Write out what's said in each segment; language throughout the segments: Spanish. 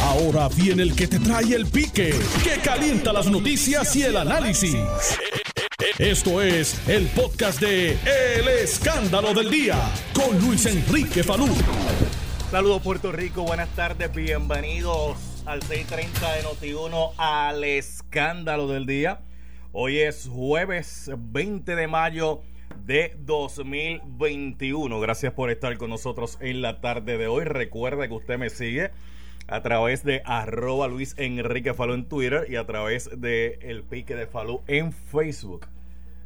Ahora viene el que te trae el pique, que calienta las noticias y el análisis. Esto es el podcast de El Escándalo del Día con Luis Enrique Falú. Saludos Puerto Rico, buenas tardes, bienvenidos al 6:30 de Noti1 al Escándalo del Día. Hoy es jueves 20 de mayo de 2021. Gracias por estar con nosotros en la tarde de hoy. Recuerda que usted me sigue a través de arroba Luis Enrique Falú en Twitter y a través de El Pique de Falú en Facebook.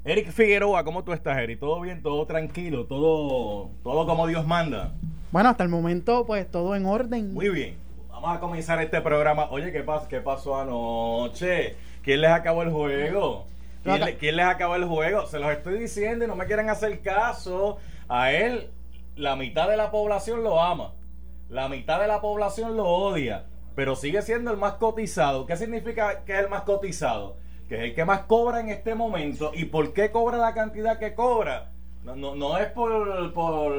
Eric Figueroa, ¿cómo tú estás, Eric? ¿Todo bien? ¿Todo tranquilo? ¿Todo, todo como Dios manda? Bueno, hasta el momento, pues todo en orden. Muy bien. Vamos a comenzar este programa. Oye, ¿qué, pasó, qué pasó anoche? ¿Quién les acabó el juego? ¿Quién, le- quién les acabó el juego? Se los estoy diciendo y no me quieren hacer caso. A él, la mitad de la población lo ama. La mitad de la población lo odia. Pero sigue siendo el más cotizado. ¿Qué significa que es el más cotizado? Que es el que más cobra en este momento. ¿Y por qué cobra la cantidad que cobra? No, no, no es por, por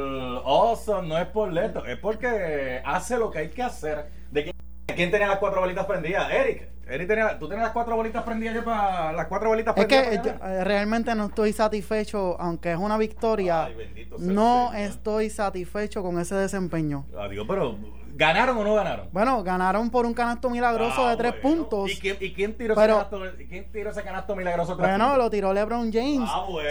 awesome, no es por leto, es porque hace lo que hay que hacer. ¿De quién, quién tenía las cuatro bolitas prendidas? Eric. Eric tenía, tú tenías las cuatro bolitas prendidas yo para las cuatro bolitas Es prendidas. que para yo, eh, realmente no estoy satisfecho, aunque es una victoria, Ay, bendito sea el no Señor. estoy satisfecho con ese desempeño. Adiós, pero ¿ganaron o no ganaron? Bueno, ganaron por un canasto milagroso Ah, de tres bueno. puntos. ¿Y quién, y quién tiró Pero- ese canasto, y quién tiró ese canasto milagroso? de tres Bueno, puntos? lo tiró LeBron James. Ah, bueno.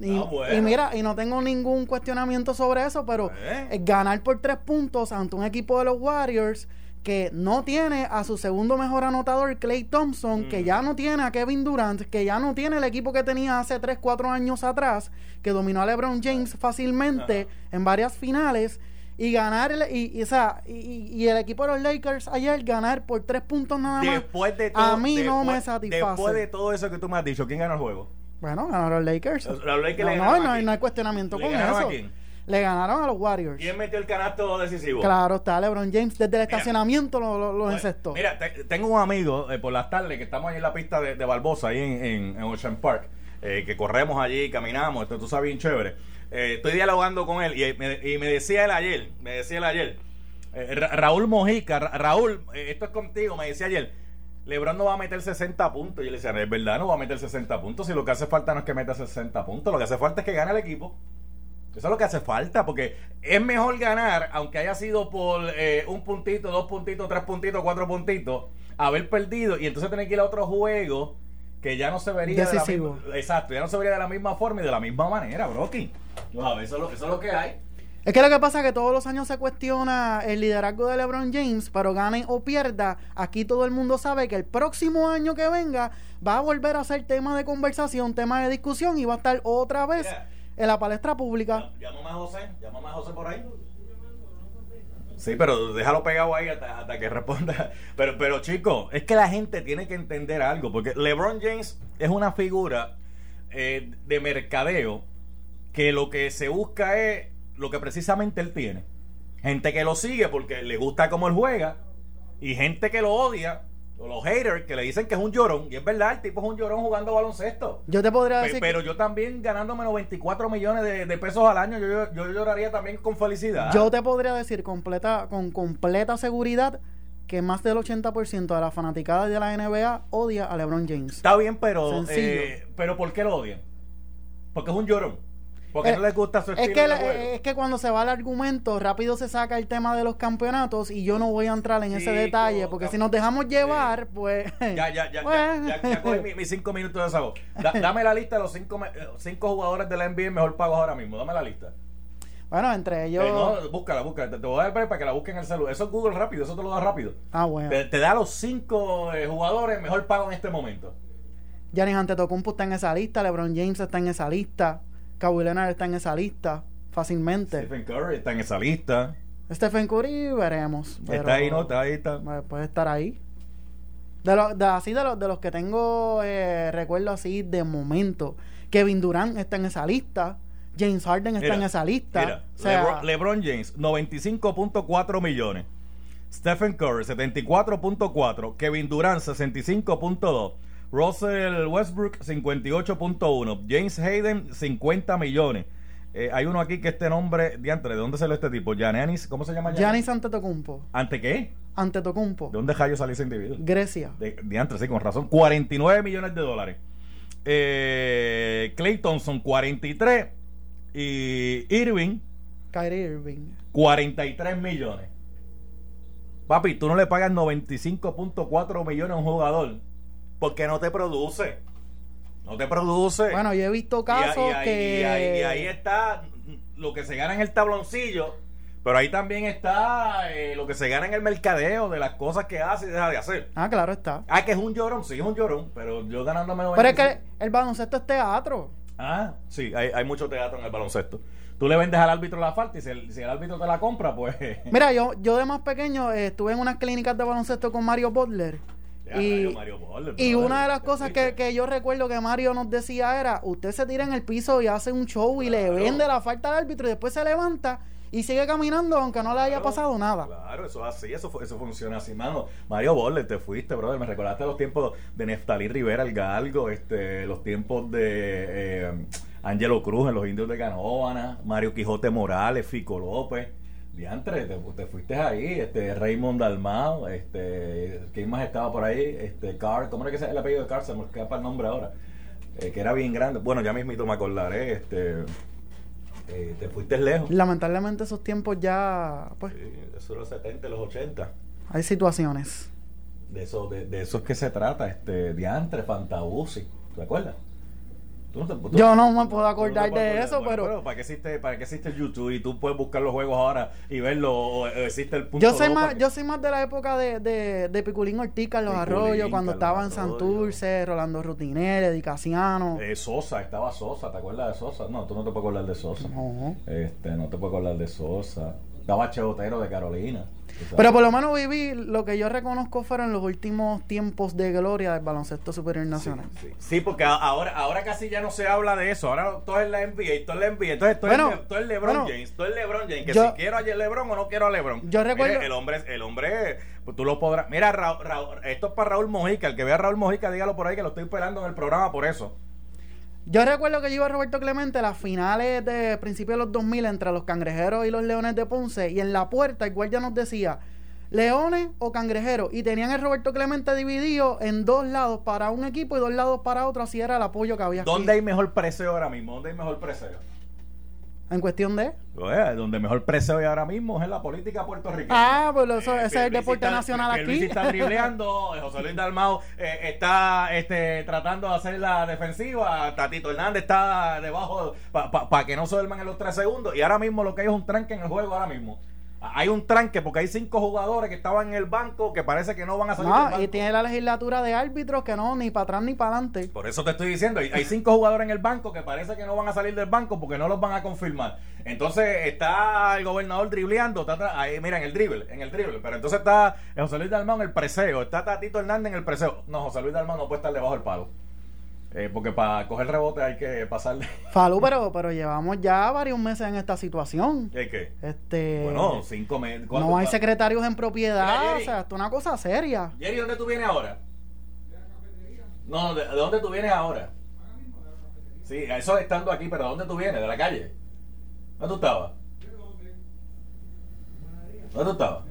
y, Ah, bueno. y mira, y no tengo ningún cuestionamiento sobre eso, pero Eh. eh, ganar por tres puntos ante un equipo de los Warriors que no tiene a su segundo mejor anotador, Clay Thompson, que ya no tiene a Kevin Durant, que ya no tiene el equipo que tenía hace 3, 4 años atrás, que dominó a LeBron James fácilmente en varias finales. Y ganar, el- y, y, o sea, y, el equipo de los Lakers ayer ganar por tres puntos nada más. Después de todo, a mí no me satisface. Después de todo eso que tú me has dicho, ¿quién ganó el juego? Bueno, ganaron los Lakers. Los Lakers le no, no, no, hay- no hay cuestionamiento ¿Le con eso. Le ganaron a los Warriors. ¿Quién metió el canasto decisivo? Claro, está LeBron James. Desde el estacionamiento lo, lo, lo encestó. Mira, te- tengo un amigo eh, por las tardes que estamos ahí en la pista de, de Barbosa, ahí en, en- en Ocean Park, eh, que corremos allí, caminamos, esto tú sabes, bien chévere. Eh, estoy dialogando con él y me, y me decía él ayer, me decía él ayer, eh, Ra- Raúl Mojica, Ra- Raúl, eh, esto es contigo, me decía ayer. Lebron no va a meter 60 puntos. Y yo le decía, es verdad, no va a meter 60 puntos. Si lo que hace falta no es que meta 60 puntos, lo que hace falta es que gane el equipo. Eso es lo que hace falta, porque es mejor ganar, aunque haya sido por eh, un puntito, dos puntitos, tres puntitos, cuatro puntitos, haber perdido y entonces tener que ir a otro juego que ya no se vería de la misma, exacto, ya no se vería de la misma forma y de la misma manera, Brocky. Wow, eso, es lo, eso es lo que hay. Es que lo que pasa es que todos los años se cuestiona el liderazgo de LeBron James, pero gane o pierda, aquí todo el mundo sabe que el próximo año que venga va a volver a ser tema de conversación, tema de discusión y va a estar otra vez. En la palestra pública. Llámame a José, llámame a José por ahí. Sí, pero déjalo pegado ahí hasta, que responda. Pero, pero chicos, es que la gente tiene que entender algo, porque LeBron James es una figura eh, de mercadeo que lo que se busca es lo que precisamente él tiene. Gente que lo sigue porque le gusta cómo él juega y gente que lo odia, los haters que le dicen que es un llorón, y es verdad, el tipo es un llorón jugando baloncesto. Yo te podría decir Pero yo también ganándome los 24 millones de, de pesos al año, yo, yo, lloraría también con felicidad. Yo te podría decir completa, con completa seguridad que más del 80% de la fanaticada de la NBA odia a LeBron James. Está bien, pero Sencillo. eh, pero ¿por qué lo odian? Porque es un llorón. Porque Eh, no les gusta su Es estilo que, de le- juego. es que cuando se va el argumento, rápido se saca el tema de los campeonatos y yo no voy a entrar en ese detalle, porque si nos dejamos llevar, pues... Ya, ya, ya, pues, ya, ya, ya cogí mi- mis cinco minutos de sabor. Da- dame la lista de los cinco, eh, cinco jugadores de la NBA mejor pagos ahora mismo. Dame la lista. Bueno, entre ellos... Eh, no, búscala, búscala. Te, te voy a dar para que la busquen en el celular. Eso es Google rápido, eso te lo da rápido. Ah, bueno. Te, te da los cinco eh, jugadores mejor pagos en este momento. Giannis Antetokounmpo está en esa lista, LeBron James está en esa lista, Kawhi Leonard está en esa lista, fácilmente. Stephen Curry está en esa lista. Stephen Curry, veremos. pero- Está ahí, ¿no? Está ahí, está. Eh, Puede estar ahí. De, los de, así de, los, de los que tengo eh, recuerdo así de momento. Kevin Durant está en esa lista. James Harden está Mira, en esa lista. Mira, o sea, Lebron, LeBron James, 95.4 millones. Stephen Curry, 74.4. Kevin Durant, 65.2. Russell Westbrook, 58.1. James Hayden, 50 millones. Eh, hay uno aquí que este nombre, diantre, ¿de dónde salió este tipo? Giannis, ¿cómo se llama? Giannis Antetokounmpo. ¿Ante qué? ante Tocumpo. ¿De dónde Jayo salió ese individuo? Grecia. De, de sí, con razón. 49 millones de dólares. Eh, Clay Thompson, 43. Y Irving, Kyrie Irving. 43 millones. Papi, tú no le pagas 95.4 millones a un jugador porque no te produce. No te produce. Bueno, yo he visto casos que. Y ahí, está lo que se gana en el tabloncillo, pero ahí también está eh, lo que se gana en el mercadeo de las cosas que hace y deja de hacer. Ah, claro está. Ah, que es un llorón, sí, es un llorón, pero yo ganándome. Pero es que el baloncesto es teatro. Ah, sí, hay, hay mucho teatro en el baloncesto tú le vendes al árbitro la falta y si el, si el árbitro te la compra, pues... Mira, yo, yo de más pequeño eh, estuve en unas clínicas de baloncesto con Mario Butler. Y, y una de las cosas que, que, yo recuerdo que Mario nos decía era, usted se tira en el piso y hace un show y le vende la falta al árbitro y después se levanta y sigue caminando aunque no le haya pasado nada. Claro, eso es así, eso, eso funciona así, mano. Mario Butler, te fuiste, brother, me recordaste los tiempos de Neftalí Rivera, el Galgo, este, los tiempos de... Eh, Angelo Cruz en los indios de Canóvana, Mario Quijote Morales, Fico López. Diantre, te, te fuiste ahí, este Raymond Dalmao, este, ¿quién más estaba por ahí? Este Car, ¿cómo era que es el apellido de Car? Se me escapa el nombre ahora. Eh, que era bien grande. Bueno, ya mismito me acordaré, este eh, te fuiste lejos. Lamentablemente esos tiempos ya, pues. Sí, eso los 70, los 80. Hay situaciones. De eso, de, de eso es que se trata, este, Diantre, Fantabusi, ¿te acuerdas? Yo no me puedo acordar de eso, pero... ¿para, qué existe, ¿Para qué existe YouTube? Y tú puedes buscar los juegos ahora y verlo, o, existe el punto... Yo soy, más, yo soy más de la época de, de, de Piculín Ortiz, los Arroyos, cuando estaba en Santurce, Rolando Rutiner, Edicaciano. Eh, Sosa, estaba Sosa, ¿te acuerdas de Sosa? No, tú no te puedes acordar de Sosa. No. Este, no te puedes acordar de Sosa. Estaba Cheotero de Carolina. Pero por lo menos viví lo que yo reconozco fueron los últimos tiempos de gloria del baloncesto superior nacional. Sí, porque ahora, ahora casi ya no se habla de eso. Ahora todo es la NBA, todo es la NBA. Entonces todo, es, LeBron James, todo es LeBron James. Que si quiero a LeBron o no quiero a LeBron. Yo recuerdo. el hombre, el hombre, pues tú lo podrás. Mira, esto es para Raúl Mojica. El que vea a Raúl Mojica, dígalo por ahí que lo estoy esperando en el programa por eso. Yo recuerdo que yo iba a Roberto Clemente a las finales de principios de los 2000 entre los cangrejeros y los leones de Ponce y en la puerta el ya nos decía leones o cangrejeros y tenían el Roberto Clemente dividido en dos lados para un equipo y dos lados para otro así era el apoyo que había ¿Dónde hay mejor precio ahora mismo? ¿Dónde hay mejor precio? ¿En cuestión de? Donde mejor precio hay ahora mismo es en la política puertorriqueña. Ah, pues eso, ese es el deporte nacional aquí. Luis está dribleando, eh, José Luis Dalmau eh, está este, tratando de hacer la defensiva, Tatito Hernández está debajo para que no se duerman en los tres segundos y ahora mismo lo que hay es un tranque en el juego ahora mismo hay un tranque porque hay cinco jugadores que estaban en el banco que parece que no van a salir. No, y tiene la legislatura de árbitros que no, ni para atrás ni para adelante. Por eso te estoy diciendo, hay, cinco jugadores en el banco que parece que no van a salir del banco porque no los van a confirmar. Entonces está el gobernador dribleando, está ahí, mira, en el dribble, en el dribble. Pero entonces está José Luis Dalmán en el preseo, está Tatito Hernández en el preseo. No, José Luis Dalmán no puede estar debajo del palo. Eh, porque para coger rebote hay que pasarle. Falú, pero, pero llevamos ya varios meses en esta situación. ¿Qué qué? Este, bueno, cinco meses. No hay secretarios en propiedad, o sea, esto es una cosa seria. Jerry, ¿dónde tú vienes ahora? No, ¿de, dónde tú vienes ahora? Sí, eso estando aquí, pero ¿de dónde tú vienes? ¿De la calle? ¿Dónde tú estabas? ¿Dónde tú estabas?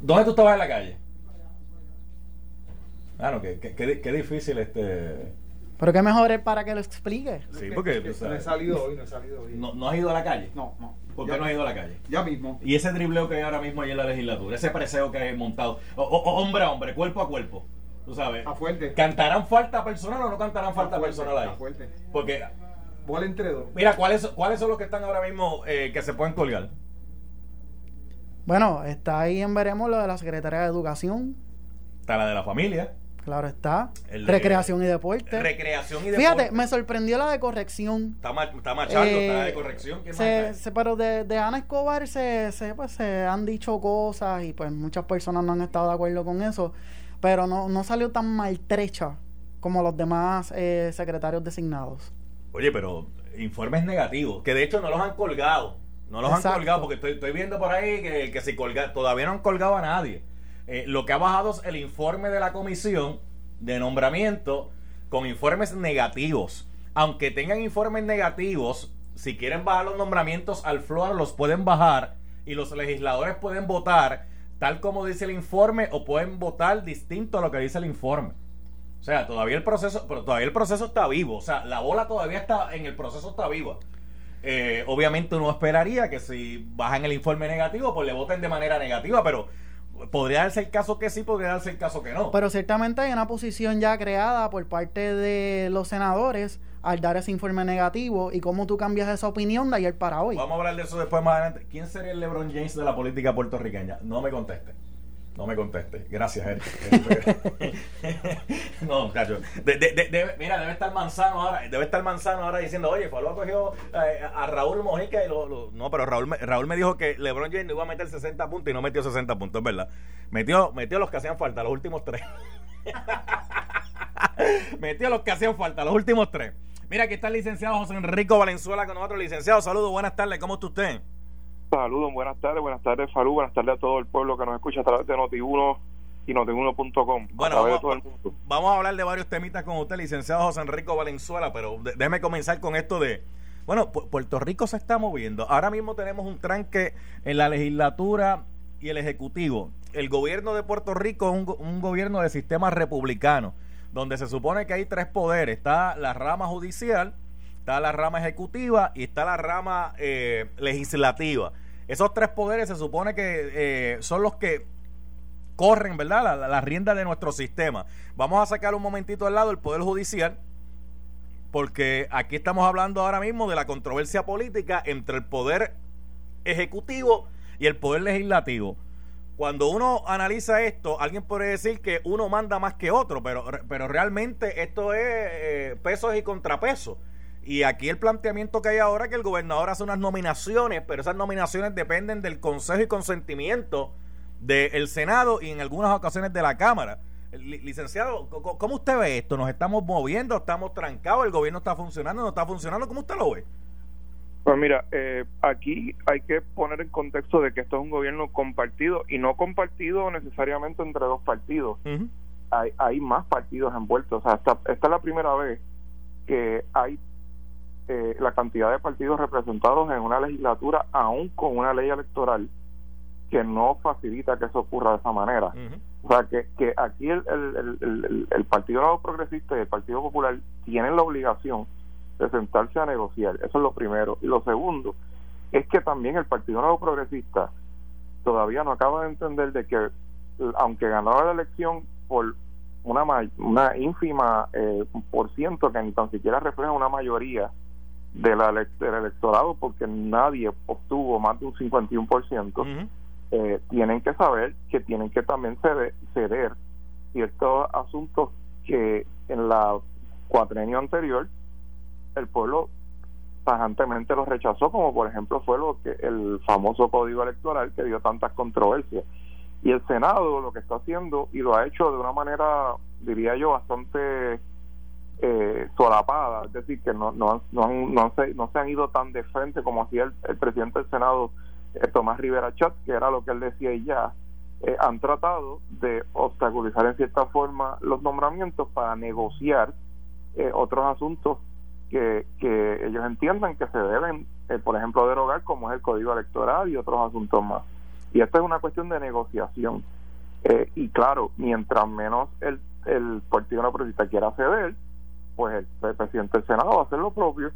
¿Dónde tú estabas en la calle? Claro, que, que, difícil este... Pero qué mejor es para que lo explique. Sí, porque... no he salido hoy, no he salido hoy. ¿No, ¿No has ido a la calle? No, no. ¿Por qué no has ido a la calle? Ya mismo. Y ese dribleo que hay ahora mismo ahí en la legislatura, ese preseo que hay montado, hombre a hombre, cuerpo a cuerpo, tú sabes. A fuerte. ¿Cantarán falta personal o no cantarán falta personal ahí? A fuerte. Porque... Bola entre dos. Mira, ¿cuáles, ¿cuáles son los que están ahora mismo eh, que se pueden colgar? Bueno, está ahí en veremos lo de la Secretaría de Educación. Está la de la familia. Claro está. recreación y deporte. Recreación y deporte. Fíjate, me sorprendió la de corrección. Está, está machando, está la de eh, corrección. se, pero de, de, Ana Escobar se, se, pues, se han dicho cosas y pues muchas personas no han estado de acuerdo con eso. Pero no, no salió tan maltrecha como los demás eh, secretarios designados. Oye, pero informes negativos, que de hecho no los han colgado. No los han colgado porque estoy, estoy viendo por ahí que, que si colga, todavía no han colgado a nadie. Eh, lo que ha bajado es el informe de la comisión de nombramiento con informes negativos. Aunque tengan informes negativos, si quieren bajar los nombramientos al floor, los pueden bajar y los legisladores pueden votar tal como dice el informe o pueden votar distinto a lo que dice el informe. O sea, todavía el proceso, pero todavía el proceso está vivo. O sea, la bola todavía está en el proceso está viva. Eh, obviamente uno esperaría que si bajan el informe negativo, pues le voten de manera negativa, pero podría darse el caso que sí, podría darse el caso que no. Pero ciertamente hay una posición ya creada por parte de los senadores al dar ese informe negativo y cómo tú cambias esa opinión de ayer para hoy. Vamos a hablar de eso después más adelante. ¿Quién sería el LeBron James de la política puertorriqueña? No me conteste. No me conteste. Gracias, Eric. no, cacho. mira, debe estar Manzano ahora. Debe estar Manzano ahora diciendo, oye, Falú cogió eh, a Raúl Mojica y lo, No, pero Raúl, Raúl me dijo que LeBron James iba a meter 60 puntos y no metió 60 puntos, es verdad. Metió, metió los que hacían falta, los últimos tres. metió los que hacían falta, los últimos tres. Mira, aquí está el licenciado José Enrico Valenzuela con nosotros. Licenciado, saludos, buenas tardes. ¿Cómo está usted? Saludos, buenas tardes, buenas tardes, Falú, buenas tardes a todo el pueblo que nos escucha a través de Noti1 y Noti1.com. Bueno, vamos, a hablar de varios temitas con usted, licenciado José Enrico Valenzuela, pero déjeme comenzar con esto de. Bueno, Puerto Rico se está moviendo. Ahora mismo tenemos un tranque en la legislatura y el ejecutivo. El gobierno de Puerto Rico es un, un gobierno de sistema republicano, donde se supone que hay tres poderes. Está la rama judicial, está la rama ejecutiva y está la rama eh, legislativa. Esos tres poderes se supone que eh, son los que corren, ¿verdad? La, la, rienda de nuestro sistema. Vamos a sacar un momentito al lado el Poder Judicial, porque aquí estamos hablando ahora mismo de la controversia política entre el Poder Ejecutivo y el Poder Legislativo. Cuando uno analiza esto, alguien puede decir que uno manda más que otro, pero, pero realmente esto es eh, pesos y contrapesos. Y aquí el planteamiento que hay ahora es que el gobernador hace unas nominaciones, pero esas nominaciones dependen del consejo y consentimiento del Senado y en algunas ocasiones de la Cámara. Licenciado, ¿cómo usted ve esto? ¿Nos estamos moviendo? ¿Estamos trancados? ¿El gobierno está funcionando? ¿No está funcionando? ¿Cómo usted lo ve? Pues mira, eh, aquí hay que poner en contexto de que esto es un gobierno compartido y no compartido necesariamente entre dos partidos. hay, hay más partidos envueltos. O sea, esta, esta es la primera vez que hay eh, la cantidad de partidos representados en una legislatura, aún con una ley electoral que no facilita que eso ocurra de esa manera. O sea, que, que aquí el, el, el, Partido Nuevo Progresista y el Partido Popular tienen la obligación de sentarse a negociar. Eso es lo primero. Y lo segundo es que también el Partido Nuevo Progresista todavía no acaba de entender de que, aunque ganó la elección por una, una ínfima eh, por ciento que ni tan siquiera refleja una mayoría de la, del electorado porque nadie obtuvo más de un 51%, eh, tienen que saber que tienen que también ceder, ceder ciertos asuntos que en la cuatrenio anterior el pueblo tajantemente los rechazó, como por ejemplo fue lo que el famoso código electoral que dio tantas controversias. Y el Senado lo que está haciendo, y lo ha hecho de una manera, diría yo, bastante eh, solapada, es decir, que no, no, no, no, se, no se han ido tan de frente como hacía el, presidente del Senado, eh, Tomás Rivera Chat, que era lo que él decía y ya, eh, han tratado de obstaculizar en cierta forma los nombramientos para negociar eh, otros asuntos que, que ellos entiendan que se deben, por ejemplo, derogar, como es el código electoral y otros asuntos más. Y esto es una cuestión de negociación. y claro, mientras menos el, el Partido No quiera ceder, pues el, presidente del Senado va a hacer lo propio,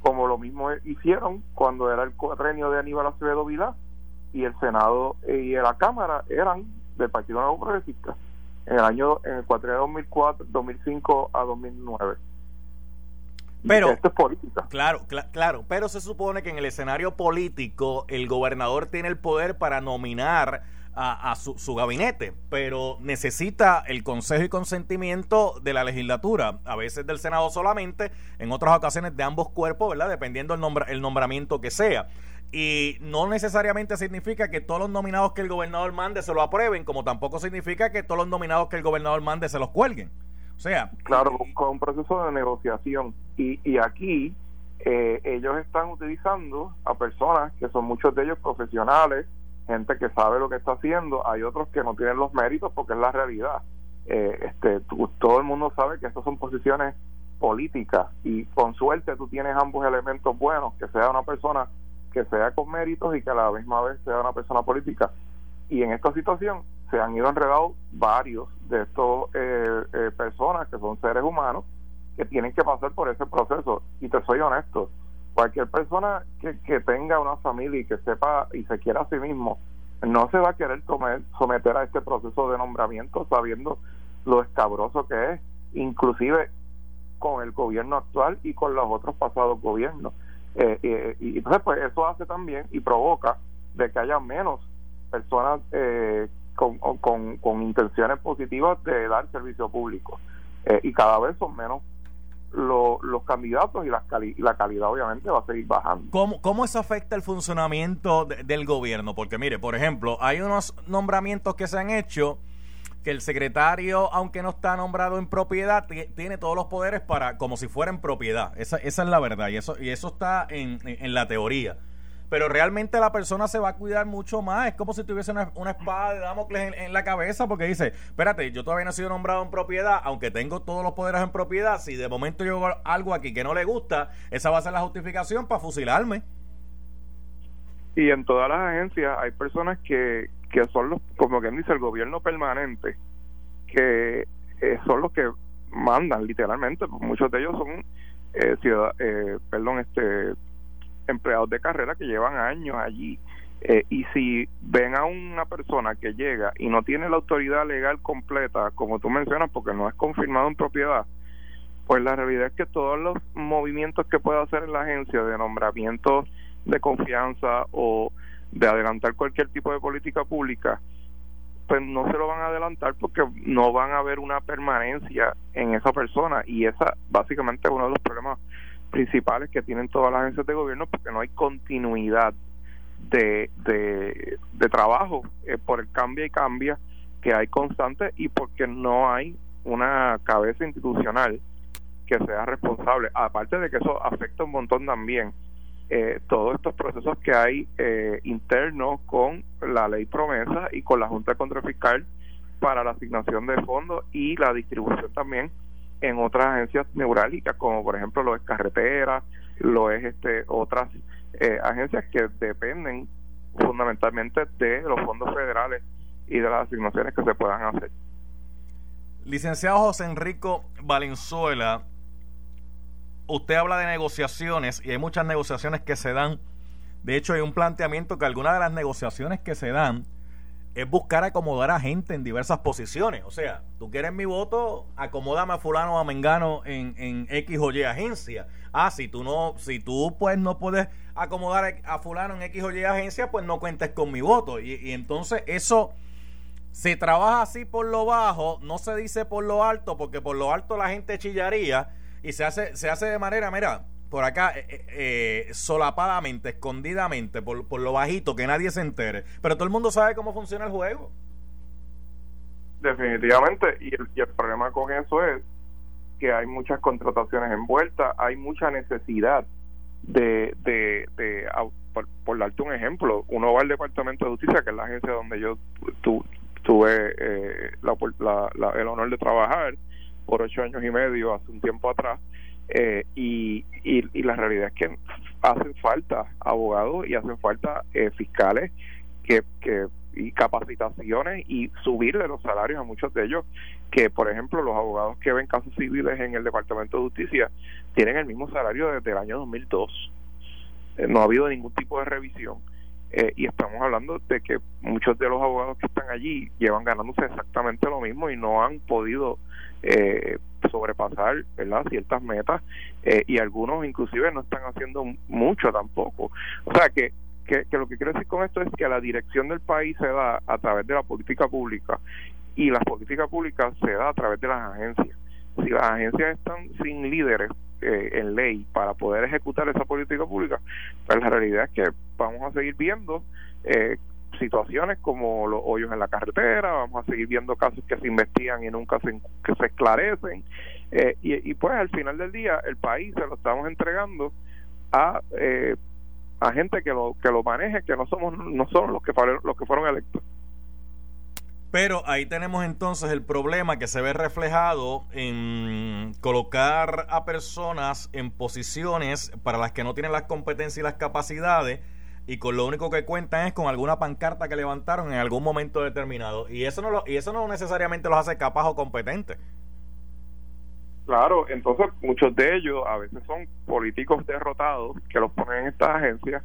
como lo mismo hicieron cuando era el cuatrenio de Aníbal Acevedo Vilá y el Senado y la Cámara eran del Partido Nuevo Progresista en el año en el cuatrenio 2004 2005 a 2009 pero esto es política. Claro claro pero se supone que en el escenario político el gobernador tiene el poder para nominar a, su, gabinete, pero necesita el consejo y consentimiento de la legislatura, a veces del Senado solamente, en otras ocasiones de ambos cuerpos, ¿verdad? Dependiendo el, nombra, el nombramiento que sea. Y no necesariamente significa que todos los nominados que el gobernador mande se lo aprueben, como tampoco significa que todos los nominados que el gobernador mande se los cuelguen. O sea... Claro, con un proceso de negociación. Y, y aquí eh, ellos están utilizando a personas que son muchos de ellos profesionales, gente que sabe lo que está haciendo, hay otros que no tienen los méritos porque es la realidad. Eh, este, todo el mundo sabe que estas son posiciones política y con suerte tú tienes ambos elementos buenos, que sea una persona que sea con méritos y que a la misma vez sea una persona política. Y en esta situación se han ido enredados varios de estos eh, eh, personas que son seres humanos que tienen que pasar por ese proceso. Y te soy honesto, cualquier persona que, que tenga una familia y que sepa y se quiera a sí mismo, no se va a querer someter a este proceso de nombramiento sabiendo lo escabroso que es, inclusive con el gobierno actual y con los otros pasados gobiernos. Eh, eh, y entonces, pues eso hace también y provoca de que haya menos personas eh, con, con, con, intenciones positivas de dar servicio público. y cada vez son menos los candidatos y la, la calidad obviamente va a seguir bajando. ¿Cómo, cómo eso afecta el funcionamiento del gobierno? Porque mire, por ejemplo, hay unos nombramientos que se han hecho que el secretario, aunque no está nombrado en propiedad, tiene todos los poderes para como si fuera en propiedad. Esa, esa es la verdad y eso, y eso está en, en la teoría pero realmente la persona se va a cuidar mucho más. Es como si tuviese una, espada de Damocles en, la cabeza porque dice, espérate, yo todavía no he sido nombrado en propiedad, aunque tengo todos los poderes en propiedad, si de momento yo hago algo aquí que no le gusta, esa va a ser la justificación para fusilarme. Y en todas las agencias hay personas que, que son los, como quien dice, el gobierno permanente, que eh, son los que mandan literalmente, muchos de ellos son eh, eh, perdón, este empleados de carrera que llevan años allí. Eh, y si ven a una persona que llega y no tiene la autoridad legal completa, como tú mencionas, porque no es confirmado en propiedad, pues la realidad es que todos los movimientos que pueda hacer en la agencia de nombramientos de confianza o de adelantar cualquier tipo de política pública, pues no se lo van a adelantar porque no van a ver una permanencia en esa persona y esa básicamente es uno de los problemas principales que tienen todas las agencias de gobierno porque no hay continuidad de, de, trabajo eh, por el cambio y cambia que hay constante y porque no hay una cabeza institucional que sea responsable. Aparte de que eso afecta un montón también eh, todos estos procesos que hay eh, internos con la ley promesa y con la Junta de para la asignación de fondos y la distribución también en otras agencias neurálgicas como por ejemplo lo es carretera lo es este otras eh, agencias que dependen fundamentalmente de los fondos federales y de las asignaciones que se puedan hacer. Licenciado José Enrico Valenzuela usted habla de negociaciones y hay muchas negociaciones que se dan. De hecho hay un planteamiento que algunas de las negociaciones que se dan es buscar acomodar a gente en diversas posiciones. O sea, tú quieres mi voto, acomódame a fulano o a mengano en, en X o Y agencia. Ah, si tú no, si tú pues no puedes acomodar a fulano en X o Y agencia, pues no cuentes con mi voto. Y, y entonces eso se trabaja así por lo bajo, no se dice por lo alto, porque por lo alto la gente chillaría y se hace, se hace de manera, mira, por acá eh, eh, eh, solapadamente, escondidamente, por, por, lo bajito, que nadie se entere. Pero todo el mundo sabe cómo funciona el juego. Definitivamente, y el, y el problema con eso es que hay muchas contrataciones envueltas, hay mucha necesidad de, de, de por, darte un ejemplo, uno va al Departamento de Justicia, que es la agencia donde yo tuve eh, la, el honor de trabajar por ocho años y medio, hace un tiempo atrás, eh, y, y, la realidad es que hacen falta abogados y hacen falta eh, fiscales que, que y capacitaciones y subirle los salarios a muchos de ellos que por ejemplo los abogados que ven casos civiles en el Departamento de Justicia tienen el mismo salario desde el año 2002 eh, no ha habido ningún tipo de revisión. Y estamos hablando de que muchos de los abogados que están allí llevan ganándose exactamente lo mismo y no han podido eh, sobrepasar ¿verdad? ciertas metas eh, y algunos inclusive no están haciendo mucho tampoco. O sea que, que, lo que quiero decir con esto es que la dirección del país se da a través de la política pública y la política pública se da a través de las agencias. Si las agencias están sin líderes eh, en ley para poder ejecutar esa política pública, pues la realidad es que vamos a seguir viendo eh, situaciones como los hoyos en la carretera, vamos a seguir viendo casos que se investigan y nunca se, que se esclarecen. Eh, y, pues al final del día el país se lo estamos entregando a eh, a gente que lo que lo maneje, que no somos no son los que los que fueron electos. Pero ahí tenemos entonces el problema que se ve reflejado en colocar a personas en posiciones para las que no tienen las competencias y las capacidades y con lo único que cuentan es con alguna pancarta que levantaron en algún momento determinado y eso no lo, y eso no necesariamente los hace capaz o competentes. Claro, entonces muchos de ellos a veces son políticos derrotados que los ponen en estas agencias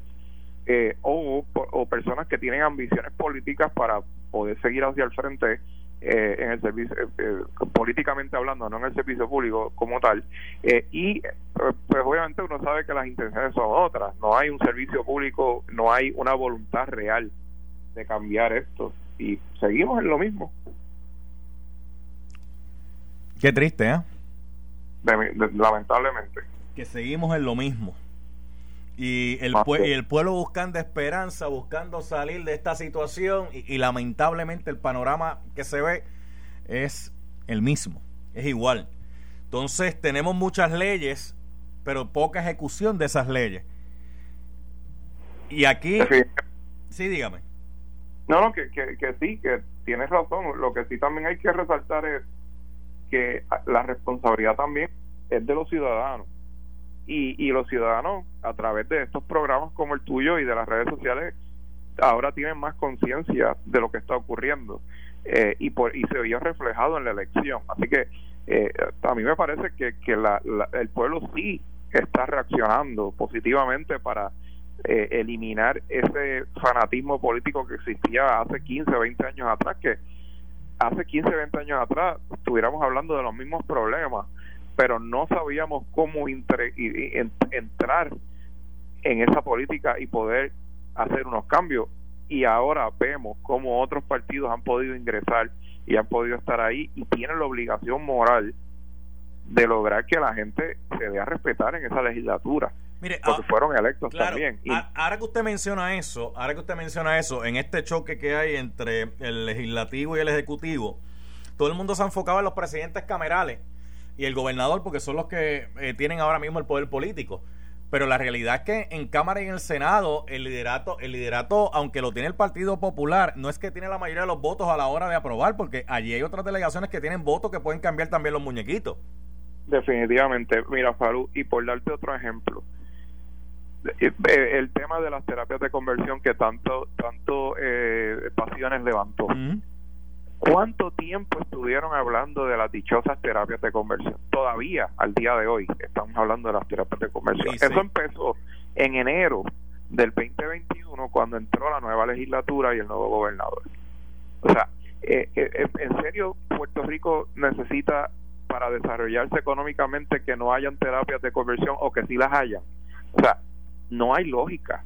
eh, o, o personas que tienen ambiciones políticas para poder seguir hacia el frente eh, en el servicio eh, eh, políticamente hablando no en el servicio público como tal y pues obviamente uno sabe que las intenciones son otras. No hay un servicio público no hay una voluntad real de cambiar esto y seguimos en lo mismo. Qué triste ¿eh? lamentablemente. Que seguimos en lo mismo y el, el pueblo buscando esperanza, buscando salir de esta situación y, lamentablemente el panorama que se ve es el mismo, es igual. Entonces tenemos muchas leyes, pero poca ejecución de esas leyes. Y aquí... Sí, dígame. No, no, que, que, que sí, que tienes razón. Lo que sí también hay que resaltar es que la responsabilidad también es de los ciudadanos y, y los ciudadanos a través de estos programas como el tuyo y de las redes sociales ahora tienen más conciencia de lo que está ocurriendo eh, y por y se vio reflejado en la elección. Así que eh, a mí me parece que, que la, el pueblo sí está reaccionando positivamente para eh, eliminar ese fanatismo político que existía hace 15, 20 años atrás, que hace 15, 20 años atrás estuviéramos hablando de los mismos problemas pero no sabíamos cómo entrar en esa política y poder hacer unos cambios. Y ahora vemos cómo otros partidos han podido ingresar y han podido estar ahí y tienen la obligación moral de lograr que la gente se dé a respetar en esa legislatura. Mire, porque ah, fueron electos también. Y, ahora que usted menciona eso, ahora que usted menciona eso, en este choque que hay entre el legislativo y el ejecutivo, todo el mundo se ha enfocado en los presidentes camerales y el gobernador porque son los que eh, tienen ahora mismo el poder político. Pero la realidad es que en Cámara y en el Senado el liderato, el liderato, aunque lo tiene el Partido Popular, no es que tiene la mayoría de los votos a la hora de aprobar, porque allí hay otras delegaciones que tienen votos que pueden cambiar también los muñequitos. Definitivamente. Mira, Faru, y por darte otro ejemplo, eh, eh, el tema de las terapias de conversión que tanto tanto pasiones levantó. ¿Cuánto tiempo estuvieron hablando de las dichosas terapias de conversión? Todavía, al día de hoy, estamos hablando de las terapias de conversión. Eso empezó en enero del 2021, cuando entró la nueva legislatura y el nuevo gobernador. O sea, eh, eh, eh, en serio, Puerto Rico necesita para desarrollarse económicamente que no hayan terapias de conversión o que sí las hayan. O sea, no hay lógica.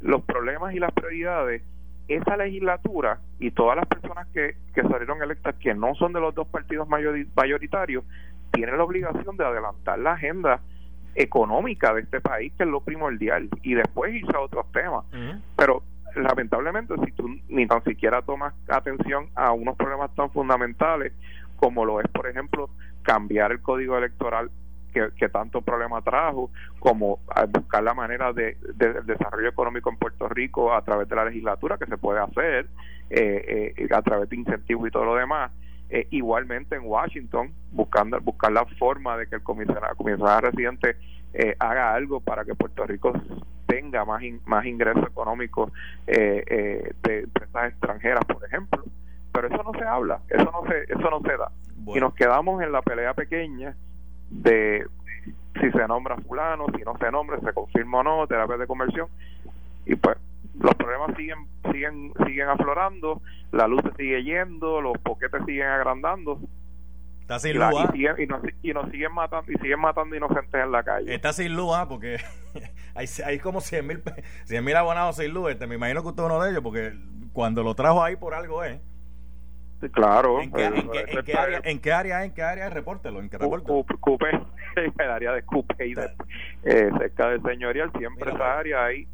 Los problemas y las prioridades esa legislatura y todas las personas que, que salieron electas que no son de los dos partidos mayoritarios tienen la obligación de adelantar la agenda económica de este país, que es lo primordial, y después irse a otros temas. Pero lamentablemente, si tú ni tan siquiera tomas atención a unos problemas tan fundamentales como lo es, por ejemplo, cambiar el código electoral que, tanto problema trajo, como buscar la manera de, desarrollo económico en Puerto Rico a través de la legislatura que se puede hacer, eh, eh, a través de incentivos y todo lo demás. Eh, igualmente en Washington, buscando buscar la forma de que el comisionado, comisionado residente haga algo para que Puerto Rico tenga más más ingresos económicos de empresas extranjeras, por ejemplo. Pero eso no se habla, eso no se eso no se da. Y nos quedamos en la pelea pequeña de si se nombra fulano, si no se nombra, se confirma o no, terapia de conversión. Y pues los problemas siguen siguen siguen aflorando, la luz se sigue yendo, los poquetes siguen agrandando. Está sin luz. Y, y, nos, y, nos, siguen matando y siguen matando inocentes en la calle. Está sin luz, ¿ah? porque hay, hay como 100 mil mil abonados sin luz. Este, me imagino que usted es uno de ellos, porque cuando lo trajo ahí por algo es. Claro. ¿En qué, en, qué, en, qué área, ¿En qué área? ¿En qué área? Repórtelo. ¿En qué reporte? Cupe, en el área de Cupe y de, eh, cerca del señorial. Siempre esa área ahí,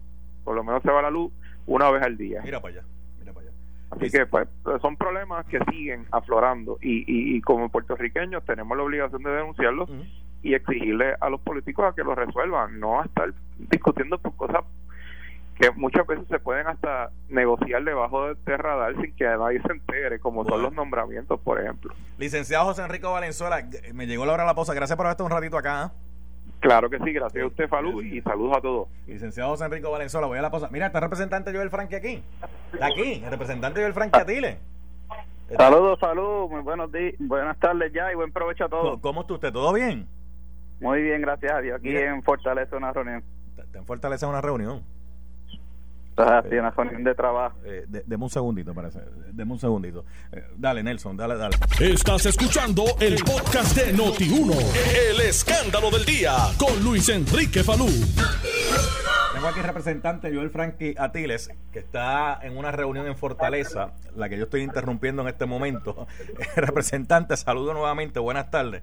por lo menos se va la luz una vez al día. Mira para allá. Mira para allá. Así que pues, son problemas que siguen aflorando y, y, como puertorriqueños tenemos la obligación de denunciarlos y exigirle a los políticos a que los resuelvan, no a estar discutiendo por cosas que muchas veces se pueden hasta negociar debajo de radar sin que nadie se entere, como son los nombramientos, por ejemplo. Licenciado José Enrico Valenzuela, me llegó la hora de la pausa. Gracias por haber estado un ratito acá. ¿ah? Claro que sí, gracias a usted, Falú, y saludos a todos. Licenciado José Enrico Valenzuela, voy a la pausa. Mira, está el representante Joel Franque aquí. Está aquí, el representante Joel Franque Atile. Saludos, saludos, muy buenos días, buenas tardes ya y buen provecho a todos. ¿Cómo está usted? ¿Todo bien? Muy bien, gracias a Dios. Aquí en Fortaleza una reunión. ¿Te en Fortaleza una reunión? Así, una reunión de trabajo. Eh, deme un segundito, parece. Deme un segundito. Eh, dale, Nelson, dale, dale. Estás escuchando el podcast de Noti1. El escándalo del día con Luis Enrique Falú. Tengo aquí representante Joel Frankie Atiles, que está en una reunión en Fortaleza, la que yo estoy interrumpiendo en este momento. representante, saludo nuevamente. Buenas tardes.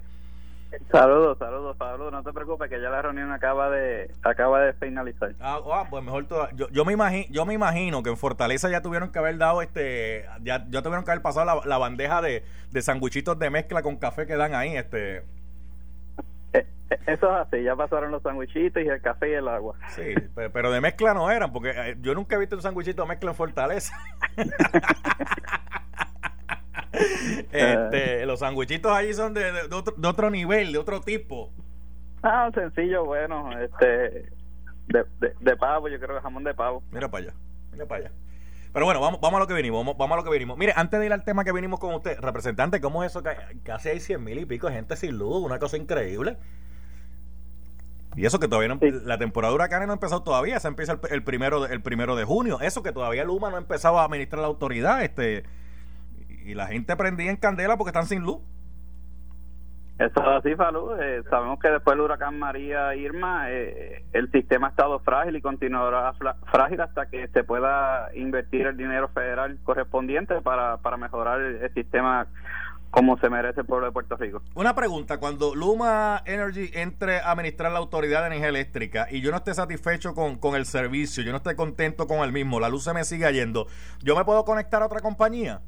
Saludos, saludos, Pablo. No te preocupes que ya la reunión acaba de acaba de finalizar. Ah, ah pues mejor. Yo, yo me imagino, yo me imagino que en Fortaleza ya tuvieron que haber dado este, ya, ya tuvieron que haber pasado la, bandeja de, de sandwichitos de mezcla con café que dan ahí, este. Eh, eh, eso es así, ya pasaron los sandwichitos y el café y el agua. Sí, pero de mezcla no eran, porque eh, yo nunca he visto un sandwichito de mezcla en Fortaleza. este, los sandwichitos allí son de, otro, nivel, de otro tipo. Ah, sencillo, bueno, este, de, pavo, yo creo que jamón de pavo. Mira para allá, mira para allá. Pero bueno, vamos, vamos a lo que venimos, vamos, a lo que venimos. Mire, antes de ir al tema que venimos con usted, representante, ¿cómo es eso? Que casi hay cien mil y pico de gente sin luz, una cosa increíble. Y eso que todavía no, la temporada de huracanes no ha empezado todavía, se empieza el, primero de, el primero de junio. Eso que todavía Luma no ha empezado a administrar la autoridad, este y la gente prendía en candela porque están sin luz. Eso es así, Falú. Eh, sabemos que después del huracán María Irma, eh, el sistema ha estado frágil y continuará frágil hasta que se pueda invertir el dinero federal correspondiente para, para mejorar el, sistema como se merece el pueblo de Puerto Rico. Una pregunta, cuando Luma Energy entre a administrar la autoridad de energía eléctrica y yo no esté satisfecho con, con el servicio, yo no esté contento con el mismo, la luz se me sigue yendo, ¿yo me puedo conectar a otra compañía?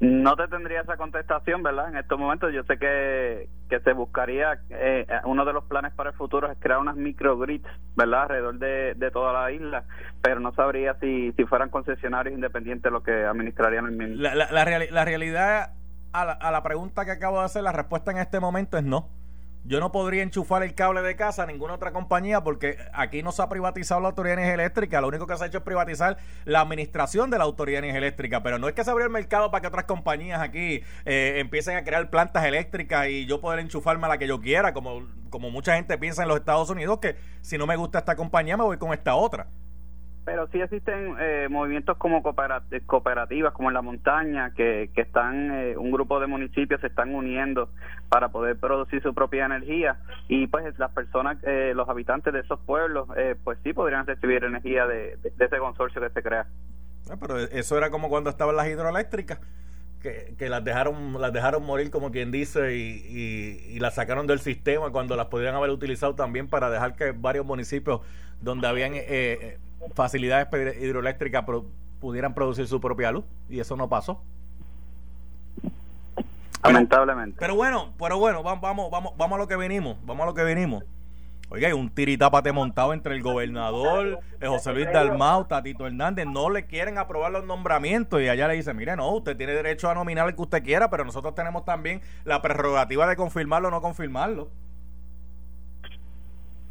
No te tendría esa contestación, ¿verdad? En estos momentos yo sé que, que se buscaría, eh, uno de los planes para el futuro es crear unas microgrids, ¿verdad? Alrededor de, de toda la isla, pero no sabría si, si fueran concesionarios independientes los que administrarían el mismo. La, la, la, realidad a la, a la pregunta que acabo de hacer, la respuesta en este momento es no. Yo no podría enchufar el cable de casa a ninguna otra compañía porque aquí no se ha privatizado la Autoridad de Energía Eléctrica. Lo único que se ha hecho es privatizar la administración de la Autoridad de Energía Eléctrica. Pero no es que se abrió el mercado para que otras compañías aquí eh, empiecen a crear plantas eléctricas y yo poder enchufarme a la que yo quiera, como, como mucha gente piensa en los Estados Unidos, que si no me gusta esta compañía me voy con esta otra pero sí existen eh, movimientos como cooperativas, como en la montaña, que, que están, eh, un grupo de municipios se están uniendo para poder producir su propia energía y pues las personas, eh, los habitantes de esos pueblos, pues sí podrían recibir energía de, ese consorcio que se crea. Ah, pero eso era como cuando estaban las hidroeléctricas. Que, que, las dejaron las dejaron morir como quien dice y, y, las sacaron del sistema cuando las podrían haber utilizado también para dejar que varios municipios donde habían eh, facilidades hidroeléctricas pudieran producir su propia luz y eso no pasó. Lamentablemente. Pero bueno, pero bueno, vamos, vamos, vamos a lo que venimos, vamos a lo que venimos. Oiga, hay un tiritápate montado entre el gobernador, el José Luis Dalmau, Tatito Hernández, no le quieren aprobar los nombramientos y allá le dice, mire, no, usted tiene derecho a nominar el que usted quiera, pero nosotros tenemos también la prerrogativa de confirmarlo o no confirmarlo.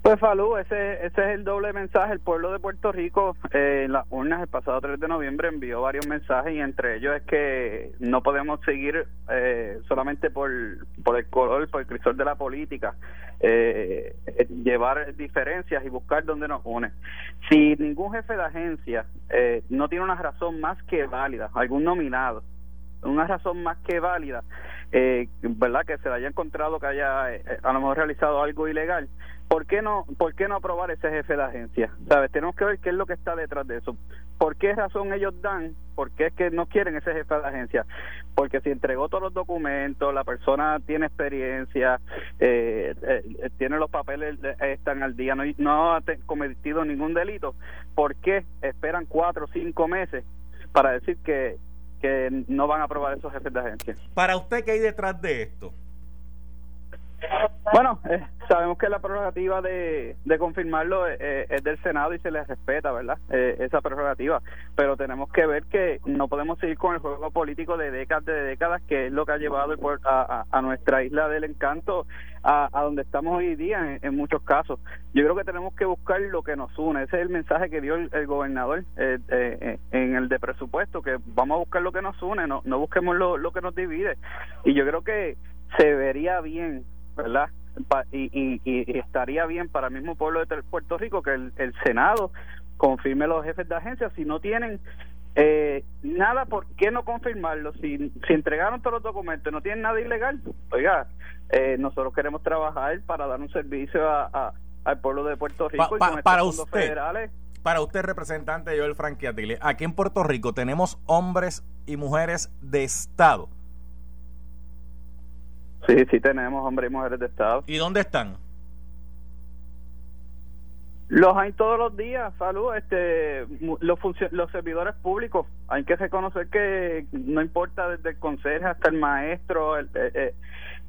Pues ese, ese es el doble mensaje. El pueblo de Puerto Rico eh, en las urnas el pasado 3 de noviembre envió varios mensajes y entre ellos es que no podemos seguir eh, solamente por, por el color, por el crisol de la política, eh, llevar diferencias y buscar dónde nos une. Si ningún jefe de agencia no tiene una razón más que válida, algún nominado, una razón más que válida, ¿verdad? Que se le haya encontrado que haya a lo mejor realizado algo ilegal ¿por qué no por qué no aprobar ese jefe de agencia? ¿Sabes? Tenemos que ver qué es lo que está detrás de eso. ¿Por qué razón ellos dan? ¿Por qué es que no quieren ese jefe de agencia? Porque si entregó todos los documentos, la persona tiene experiencia, eh, eh, tiene los papeles, eh, están al día, no, no ha cometido ningún delito, ¿por qué esperan cuatro o cinco meses para decir que, que no van a aprobar esos jefes de agencia? Para usted, ¿qué hay detrás de esto? Bueno, eh, sabemos que la prerrogativa de, de confirmarlo eh, eh, es del Senado y se les respeta, ¿verdad? esa prerrogativa. Pero tenemos que ver que no podemos seguir con el juego político de décadas de décadas, que es lo que ha llevado el, a, a, nuestra isla del encanto a, a donde estamos hoy día en, muchos casos. Yo creo que tenemos que buscar lo que nos une. Ese es el mensaje que dio el, gobernador en el de presupuesto, que vamos a buscar lo que nos une, no, no busquemos lo, lo que nos divide. Y yo creo que se vería bien ¿verdad? y, y, estaría bien para el mismo pueblo de Puerto Rico que el, Senado confirme los jefes de agencia si no tienen eh, nada, ¿por qué no confirmarlo? Si, si entregaron todos los documentos, no tienen nada ilegal, oiga, eh, nosotros queremos trabajar para dar un servicio a, al pueblo de Puerto Rico y con para usted, federales. Para usted, representante Joel Franquiatile, aquí en Puerto Rico tenemos hombres y mujeres de Estado Sí, sí tenemos hombres y mujeres de Estado. ¿Y dónde están? Los hay todos los días, salud, este, los, los servidores públicos. Hay que reconocer que no importa desde el consejo hasta el maestro, el, eh, eh,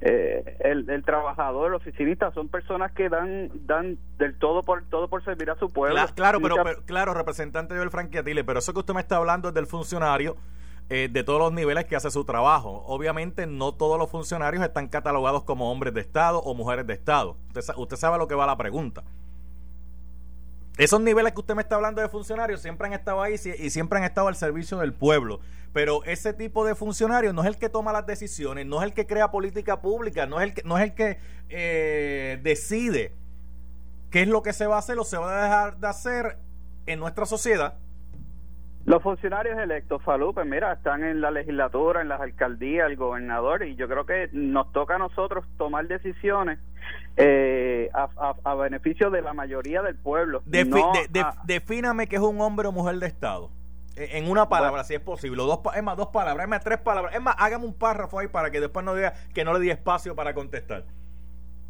eh, el, trabajador, el oficinista, son personas que dan dan del todo por todo por servir a su pueblo. Claro, pero, claro, representante Joel Franquiatile, pero eso que usted me está hablando es del funcionario eh, de todos los niveles que hace su trabajo. Obviamente no todos los funcionarios están catalogados como hombres de Estado o mujeres de Estado. Usted, sabe lo que va la pregunta. Esos niveles que usted me está hablando de funcionarios siempre han estado ahí y siempre han estado al servicio del pueblo. Pero ese tipo de funcionario no es el que toma las decisiones, no es el que crea política pública, no es el que, no es el que eh, decide qué es lo que se va a hacer o se va a dejar de hacer en nuestra sociedad. Los funcionarios electos, Falú, pues mira, están en la legislatura, en las alcaldías, el gobernador, y yo creo que nos toca a nosotros tomar decisiones eh, a, beneficio de la mayoría del pueblo. defíname que es un hombre o mujer de Estado. E, en una palabra, si es posible. Dos, es más, dos palabras, es más, tres palabras. Es más, hágame un párrafo ahí para que después no diga que no le di espacio para contestar.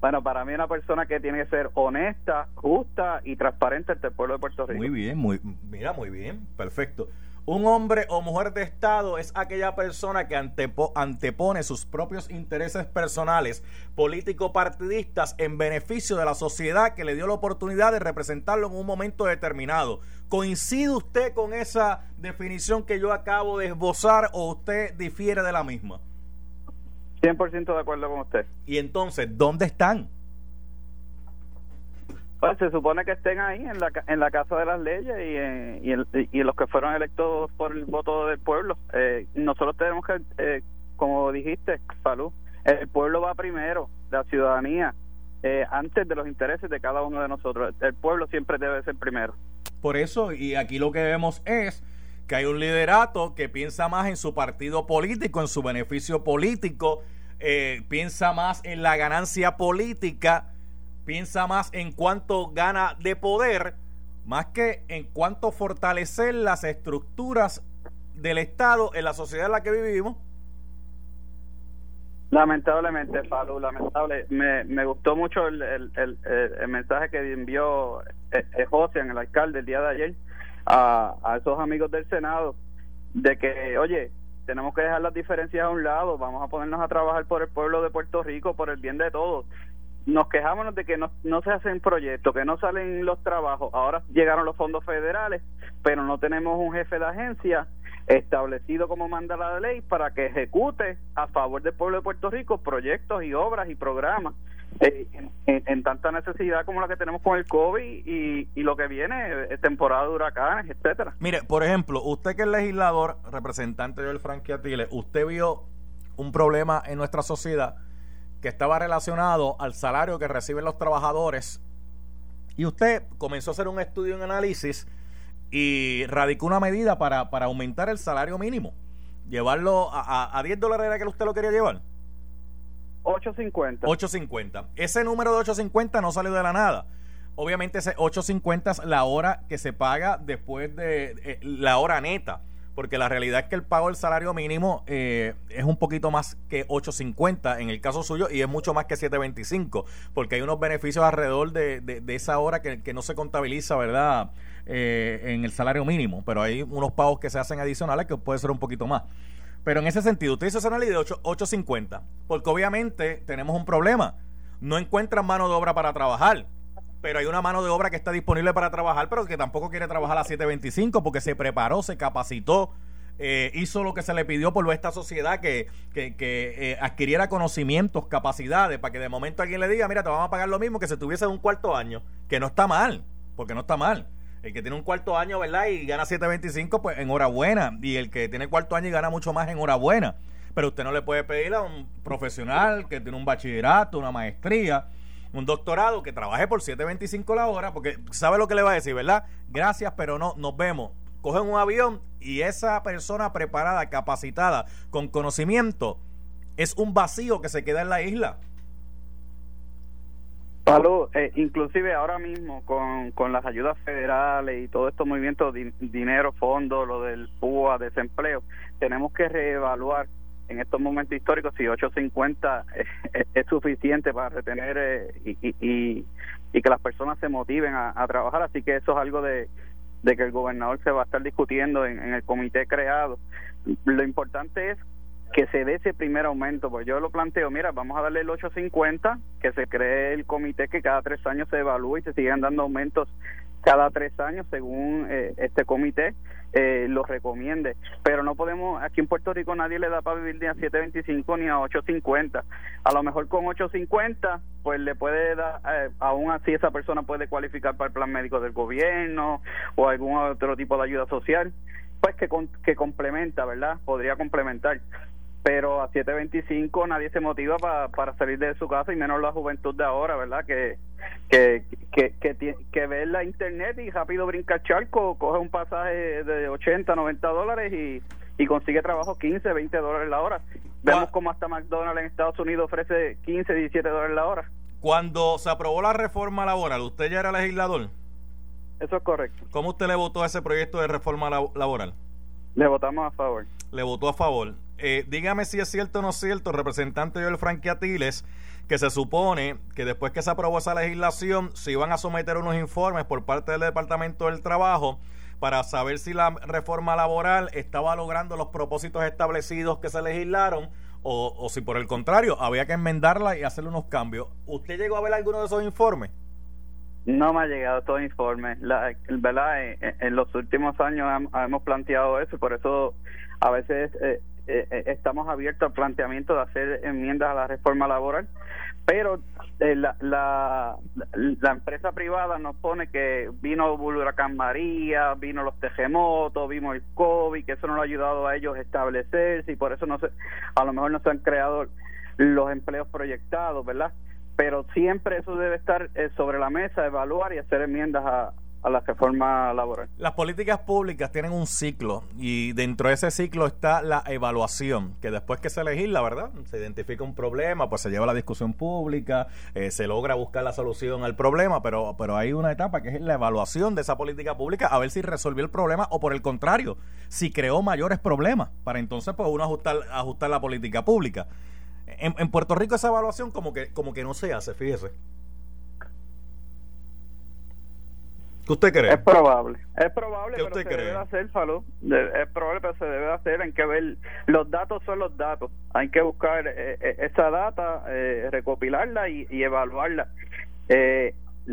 Bueno, para mí una persona que tiene que ser honesta, justa y transparente ante el pueblo de Puerto Rico. Muy bien, muy, mira, muy bien, perfecto. Un hombre o mujer de Estado es aquella persona que antepone sus propios intereses personales, político-partidistas, en beneficio de la sociedad que le dio la oportunidad de representarlo en un momento determinado. ¿Coincide usted con esa definición que yo acabo de esbozar o usted difiere de la misma? 100% de acuerdo con usted. ¿Y entonces dónde están? Pues se supone que estén ahí en la, en la Casa de las Leyes y, y, los que fueron electos por el voto del pueblo. Eh, nosotros tenemos que, eh, como dijiste, Salud, el pueblo va primero, la ciudadanía, eh, antes de los intereses de cada uno de nosotros. El pueblo siempre debe ser primero. Por eso, y aquí lo que vemos es que hay un liderato que piensa más en su partido político, en su beneficio político, eh, piensa más en la ganancia política, piensa más en cuánto gana de poder, más que en cuánto fortalecer las estructuras del Estado en la sociedad en la que vivimos. Lamentablemente, Falu, lamentable. Me, me gustó mucho el, el, el, mensaje que envió eh, eh, José, el alcalde, el día de ayer a, esos amigos del Senado de que, oye, tenemos que dejar las diferencias a un lado, vamos a ponernos a trabajar por el pueblo de Puerto Rico, por el bien de todos. Nos quejamos de que no, no se hacen proyectos, que no salen los trabajos. Ahora llegaron los fondos federales, pero no tenemos un jefe de agencia establecido como manda la ley para que ejecute a favor del pueblo de Puerto Rico proyectos y obras y programas eh, en, tanta necesidad como la que tenemos con el COVID y, lo que viene, es temporada de huracanes, etcétera. Mire, por ejemplo, usted que es legislador, representante del Franquiatile, usted vio un problema en nuestra sociedad que estaba relacionado al salario que reciben los trabajadores y usted comenzó a hacer un estudio en análisis y radicó una medida para, para aumentar el salario mínimo, llevarlo a, a, 10 dólares era que usted lo quería llevar. 8.50. 8.50. Ese número de 8.50 no salió de la nada. Obviamente ese 8.50 es la hora que se paga después de eh, la hora neta. Porque la realidad es que el pago del salario mínimo eh, es un poquito más que 8.50 en el caso suyo y es mucho más que 7.25 porque hay unos beneficios alrededor de, de, esa hora que, que, no se contabiliza, ¿verdad? Eh, en el salario mínimo, pero hay unos pagos que se hacen adicionales que puede ser un poquito más. Pero en ese sentido, usted hizo esa análisis de 8.50, porque obviamente tenemos un problema. no encuentran mano de obra para trabajar. Pero hay una mano de obra que está disponible para trabajar, pero que tampoco quiere trabajar a 725 porque se preparó, se capacitó, eh, hizo lo que se le pidió por esta sociedad, que, que, que eh, adquiriera conocimientos, capacidades, para que de momento alguien le diga, mira, te vamos a pagar lo mismo que si tuviese un cuarto año, que no está mal, porque no está mal. El que tiene un cuarto año, ¿verdad? Y gana 7.25, pues enhorabuena. Y el que tiene cuarto año y gana mucho más, enhorabuena. Pero usted no le puede pedir a un profesional que tiene un bachillerato, una maestría, un doctorado, que trabaje por 7.25 la hora, porque sabe lo que le va a decir, ¿verdad? Gracias, pero no, nos vemos cogen un avión y esa persona preparada, capacitada, con conocimiento, es un vacío que se queda en la isla. Salud, eh, inclusive ahora mismo con, con las ayudas federales y todo estos movimientos, dinero, fondos, lo del PUA, desempleo, tenemos que reevaluar en estos momentos históricos si 850 es, es, suficiente para retener eh, y, y, y, que las personas se motiven a, a trabajar, así que eso es algo de, de que el gobernador se va a estar discutiendo en, el comité creado. Lo importante es que se dé ese primer aumento, pues yo lo planteo, mira, vamos a darle el 850, que se cree el comité que cada tres años se evalúe y se sigan dando aumentos cada tres años según eh, este comité eh, lo recomiende. Pero no podemos, aquí en Puerto Rico nadie le da para vivir ni a 7.25 ni a 8.50. A lo mejor con 8.50, pues le puede dar, eh, aún así esa persona puede cualificar para el plan médico del gobierno o algún otro tipo de ayuda social, pues que, que complementa, ¿verdad? Podría complementar pero a 7.25 nadie se motiva para salir de su casa y menos la juventud de ahora, ¿verdad? Que que, que, que, que ve la internet y rápido brinca charco, coge un pasaje de 80, 90 dólares y, y consigue trabajo 15, 20 dólares la hora. Vemos como hasta McDonald's en Estados Unidos ofrece 15, 17 dólares la hora. Cuando se aprobó la reforma laboral, ¿usted ya era legislador? Eso es correcto. ¿Cómo usted le votó a ese proyecto de reforma laboral? Le votamos a favor. Le votó a favor. Eh, dígame si es cierto o no es cierto, representante Joel Franquiatiles, que se supone que después que se aprobó esa legislación se iban a someter unos informes por parte del Departamento del Trabajo para saber si la reforma laboral estaba logrando los propósitos establecidos que se legislaron o, o si por el contrario había que enmendarla y hacerle unos cambios. ¿Usted llegó a ver alguno de esos informes? No me ha llegado todo informe. La, ¿verdad? En, los últimos años hemos planteado eso y por eso a veces eh, eh, eh, estamos abiertos al planteamiento de hacer enmiendas a la reforma laboral, pero eh, la, la, la, empresa privada nos pone que vino el huracán María, vino los terremotos, vimos el COVID, que eso no lo ha ayudado a ellos a establecerse y por eso no se, a lo mejor no se han creado los empleos proyectados, ¿verdad? Pero siempre eso debe estar sobre la mesa, evaluar y hacer enmiendas a, a la reforma laboral. Las políticas públicas tienen un ciclo y dentro de ese ciclo está la evaluación, que después que se legisla, ¿verdad? Se identifica un problema, pues se lleva la discusión pública, eh, se logra buscar la solución al problema, pero, pero hay una etapa que es la evaluación de esa política pública a ver si resolvió el problema o por el contrario, si creó mayores problemas, para entonces pues uno ajustar, ajustar la política pública. En, en Puerto Rico esa evaluación como que, como que no se hace, fíjese. ¿Qué usted cree? Es probable. Es probable, pero se debe hacer, Falú. Es probable, pero se debe hacer. Hay que ver. Los datos son los datos. Hay que buscar eh, eh, esa data, eh, recopilarla y, evaluarla.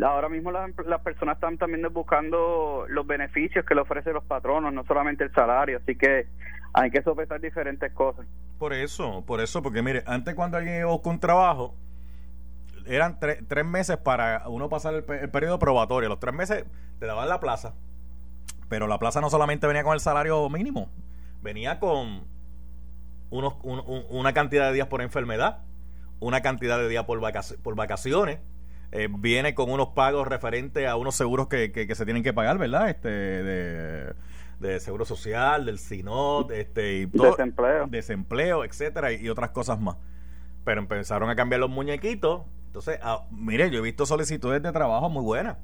ahora mismo las, las, personas están también buscando los beneficios que le ofrecen los patronos, no solamente el salario. Así que hay que sopesar diferentes cosas. Por eso, por eso, porque mire, antes cuando alguien busca un trabajo eran tres meses para uno pasar el, periodo probatorio. Los tres meses te daban la plaza, pero la plaza no solamente venía con el salario mínimo, venía con unos, una cantidad de días por enfermedad, una cantidad de días por, por vacaciones. Eh, viene con unos pagos referentes a unos seguros que, que, se tienen que pagar, ¿verdad? Este de, de seguro social, del SINOT, este y desempleo, desempleo, etcétera, y otras cosas más. Pero empezaron a cambiar los muñequitos entonces, ah, mire, yo he visto solicitudes de trabajo muy buenas,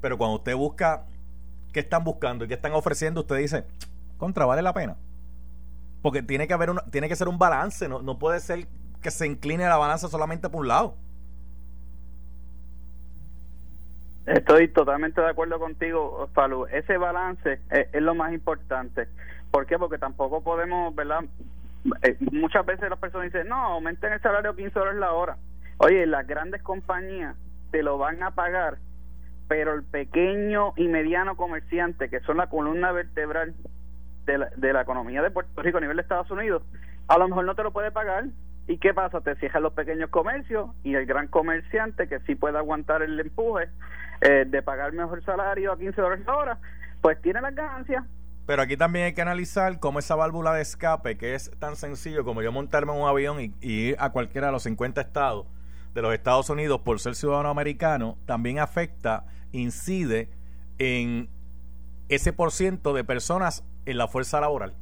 pero cuando usted busca qué están buscando y qué están ofreciendo, usted dice, contra, vale la pena. Porque tiene que haber tiene que ser un balance, no, no puede ser que se incline la balanza solamente por un lado. Estoy totalmente de acuerdo contigo, Falu. Ese balance es, es, lo más importante. ¿Por qué? Porque tampoco podemos, ¿verdad? Eh, muchas veces las personas dicen, no, aumenten el salario 15 dólares la hora Oye, las grandes compañías te lo van a pagar, pero el pequeño y mediano comerciante, que son la columna vertebral de la, de la economía de Puerto Rico a nivel de Estados Unidos, a lo mejor no te lo puede pagar. ¿Y qué pasa? Te cierran los pequeños comercios y el gran comerciante que sí puede aguantar el empuje eh, de pagar mejor salario a 15 dólares la hora, pues tiene las ganancias. Pero aquí también hay que analizar cómo esa válvula de escape, que es tan sencillo como yo montarme en un avión y, ir a cualquiera de los 50 estados de los Estados Unidos por ser ciudadano americano, también afecta, incide en ese por ciento de personas en la fuerza laboral.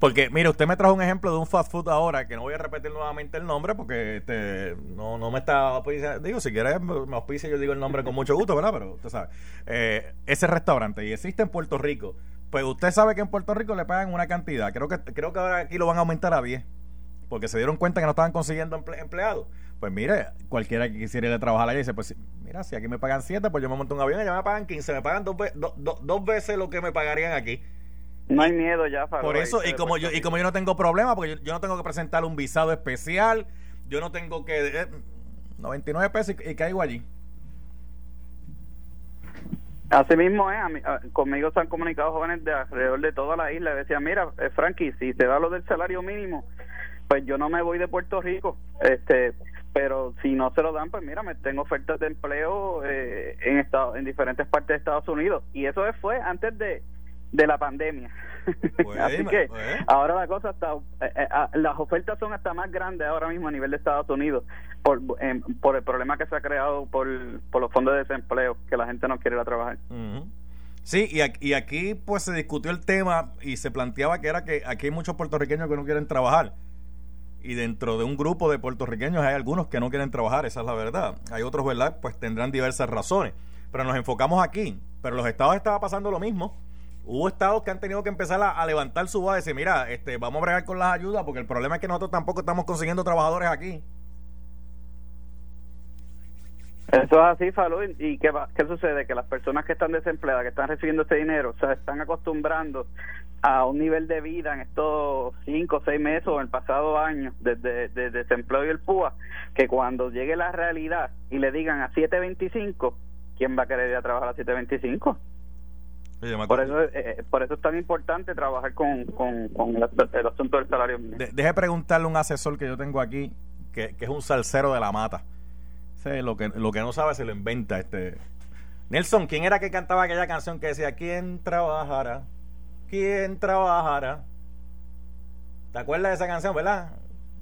Porque, mire, usted me trajo un ejemplo de un fast food ahora, que no voy a repetir nuevamente el nombre porque este, no, no me está. Digo, si quieres me auspicia, yo digo el nombre con mucho gusto, ¿verdad? Pero usted sabe. Eh, ese restaurante, y existe en Puerto Rico. Pues usted sabe que en Puerto Rico le pagan una cantidad. Creo que, creo que ahora aquí lo van a aumentar a 10. Porque se dieron cuenta que no estaban consiguiendo emple empleados. Pues mire, cualquiera que quisiera ir a trabajar allá dice, pues mira, si aquí me pagan 7, pues yo me monto un avión y ya me pagan 15. Me pagan dos, do, do, dos veces lo que me pagarían aquí. No hay miedo ya, Faro, Por eso, y como, yo, y como yo no tengo problema, porque yo, yo, no tengo que presentar un visado especial, yo no tengo que... Eh, 99 pesos y, y, caigo allí. Así mismo es, mí, conmigo se han comunicado jóvenes de alrededor de toda la isla, decían, mira, eh, Frankie, si te da lo del salario mínimo, pues yo no me voy de Puerto Rico, este pero si no se lo dan, pues mira, me tengo ofertas de empleo eh, en, estado, en diferentes partes de Estados Unidos, y eso fue antes de de la pandemia. Bueno, Así que bueno. ahora la cosa está, eh, eh, las ofertas son hasta más grandes ahora mismo a nivel de Estados Unidos por, por el problema que se ha creado por, por los fondos de desempleo, que la gente no quiere ir a trabajar. Uh -huh. Sí, y aquí, y aquí pues se discutió el tema y se planteaba que era que aquí hay muchos puertorriqueños que no quieren trabajar. Y dentro de un grupo de puertorriqueños hay algunos que no quieren trabajar, esa es la verdad. Hay otros, ¿verdad? Pues tendrán diversas razones. Pero nos enfocamos aquí. Pero los estados estaba pasando lo mismo hubo estados que han tenido que empezar a, levantar su voz y decir, mira, este, vamos a bregar con las ayudas porque el problema es que nosotros tampoco estamos consiguiendo trabajadores aquí. Eso es así, Falú. ¿Y qué, va, qué sucede? Que las personas que están desempleadas, que están recibiendo este dinero, se están acostumbrando a un nivel de vida en estos cinco o seis meses o en el pasado año desde de, de desempleo y el PUA, que cuando llegue la realidad y le digan a 7.25, ¿quién va a querer ir a trabajar a 7.25? Por eso, eh, por eso es tan importante trabajar con, con, con el, el, asunto del salario mínimo. De, deje preguntarle a un asesor que yo tengo aquí, que, que es un salsero de la mata. Sé lo, que, lo que no sabe se lo inventa. este Nelson, ¿quién era que cantaba aquella canción que decía ¿Quién trabajará? ¿Quién trabajará? ¿Te acuerdas de esa canción, verdad?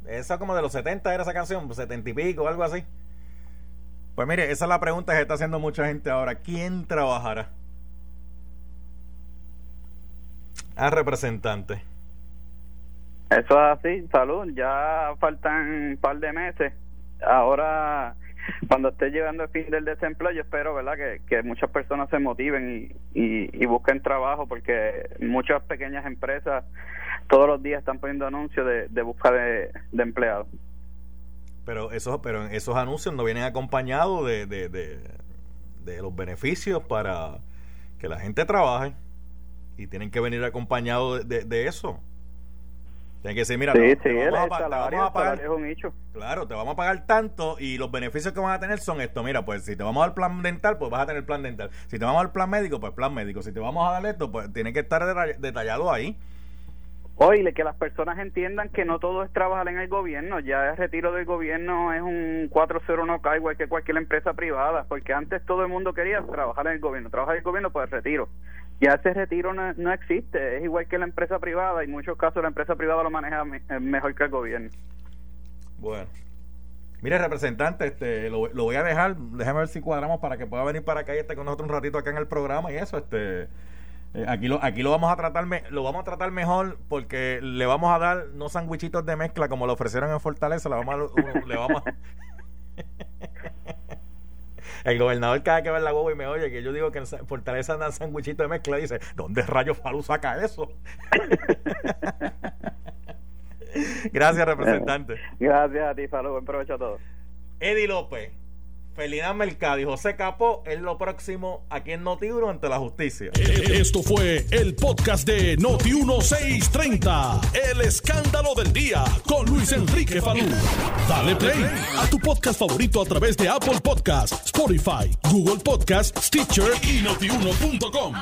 Esa como de los 70 era esa canción, 70 y pico, algo así. Pues mire, esa es la pregunta que está haciendo mucha gente ahora. ¿Quién trabajará? a representante. Eso es así, salud. Ya faltan un par de meses. Ahora, cuando esté llegando el fin del desempleo, yo espero, ¿verdad?, que, que muchas personas se motiven y, y, busquen trabajo, porque muchas pequeñas empresas todos los días están poniendo anuncios de, de busca de, de empleados. Pero esos, pero esos anuncios no vienen acompañados de, de, de, de los beneficios para que la gente trabaje y tienen que venir acompañados de, de, eso. Tienen que decir, mira, sí, te, sí, te vamos, a, salario, te vamos a pagar. Es un hecho. Claro, te vamos a pagar tanto y los beneficios que van a tener son esto. Mira, pues si te vamos a dar plan dental, pues vas a tener plan dental. Si te vamos a dar plan médico, pues plan médico. Si te vamos a dar esto, pues tiene que estar detallado ahí. Oye, que las personas entiendan que no todo es trabajar en el gobierno. Ya el retiro del gobierno es un 401k igual que cualquier empresa privada, porque antes todo el mundo quería trabajar en el gobierno. Trabajar en el gobierno por el retiro. Ya ese retiro no, no existe. Es igual que la empresa privada. Y en muchos casos la empresa privada lo maneja mejor que el gobierno. Bueno. Mire, representante, este, lo, lo voy a dejar. Déjame ver si cuadramos para que pueda venir para acá y esté con nosotros un ratito acá en el programa y eso, este eh, aquí lo aquí lo vamos a tratar me, lo vamos a tratar mejor porque le vamos a dar no sandwichitos de mezcla como lo ofrecieron en Fortaleza le vamos a, le vamos a... el gobernador cada que ve la huevo y me oye que yo digo que en Fortaleza dan sandwichitos de mezcla dice ¿dónde rayos Falú saca eso? gracias representante. Gracias a ti Falú buen provecho a todos. Eddie López Felina Mercado y José Capó es lo próximo aquí en Noti1 ante la justicia. Esto fue el podcast de Noti 1630. El escándalo del día con Luis Enrique Falú. Dale play a tu podcast favorito a través de Apple Podcasts, Spotify, Google Podcasts, Stitcher y notiuno.com.